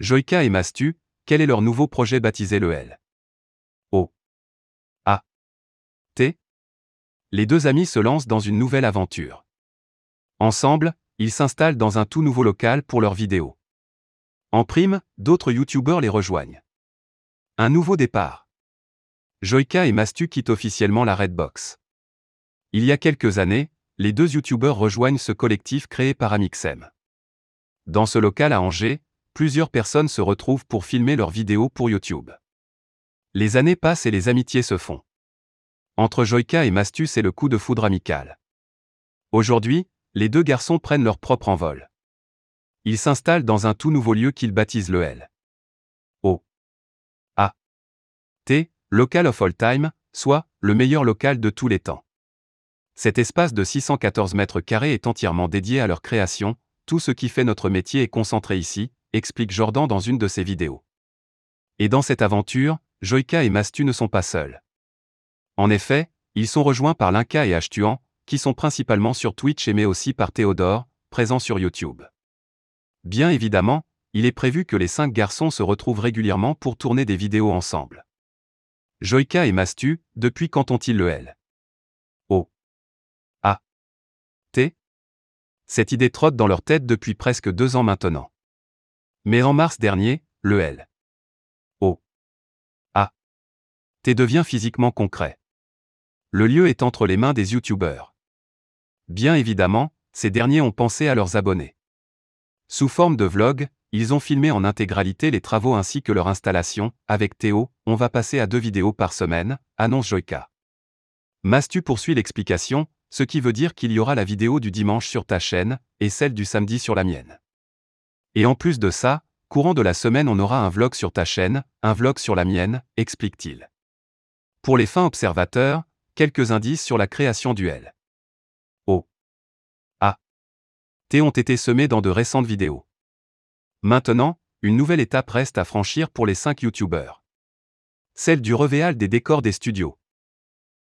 Joïka et Mastu, quel est leur nouveau projet baptisé le L? O A T Les deux amis se lancent dans une nouvelle aventure. Ensemble, ils s'installent dans un tout nouveau local pour leurs vidéos. En prime, d'autres youtubeurs les rejoignent. Un nouveau départ. Joïka et Mastu quittent officiellement la Redbox. Il y a quelques années, les deux youtubeurs rejoignent ce collectif créé par Amixem. Dans ce local à Angers, plusieurs personnes se retrouvent pour filmer leurs vidéos pour YouTube. Les années passent et les amitiés se font. Entre Joïka et Mastu, c'est le coup de foudre amical. Aujourd'hui, les deux garçons prennent leur propre envol. Ils s'installent dans un tout nouveau lieu qu'ils baptisent le L. O. A. T. Local of All Time, soit le meilleur local de tous les temps. Cet espace de 614 mètres carrés est entièrement dédié à leur création, tout ce qui fait notre métier est concentré ici, explique Jordan dans une de ses vidéos. Et dans cette aventure, Joïka et Mastu ne sont pas seuls. En effet, ils sont rejoints par Linka et Ashtuan, qui sont principalement sur Twitch et mais aussi par Théodore, présent sur YouTube. Bien évidemment, il est prévu que les cinq garçons se retrouvent régulièrement pour tourner des vidéos ensemble. Joïka et Mastu, depuis quand ont-ils le L? O A T Cette idée trotte dans leur tête depuis presque deux ans maintenant. Mais en mars dernier, le L O A T devient physiquement concret. Le lieu est entre les mains des youtubeurs. Bien évidemment, ces derniers ont pensé à leurs abonnés. Sous forme de vlog, ils ont filmé en intégralité les travaux ainsi que leur installation. Avec Théo, on va passer à deux vidéos par semaine, annonce Joyka. Mastu poursuit l'explication, ce qui veut dire qu'il y aura la vidéo du dimanche sur ta chaîne, et celle du samedi sur la mienne. Et en plus de ça, courant de la semaine on aura un vlog sur ta chaîne, un vlog sur la mienne, explique-t-il. Pour les fins observateurs, quelques indices sur la création du L. O. A. T ont été semés dans de récentes vidéos. Maintenant, une nouvelle étape reste à franchir pour les 5 youtubeurs. Celle du revéal des décors des studios.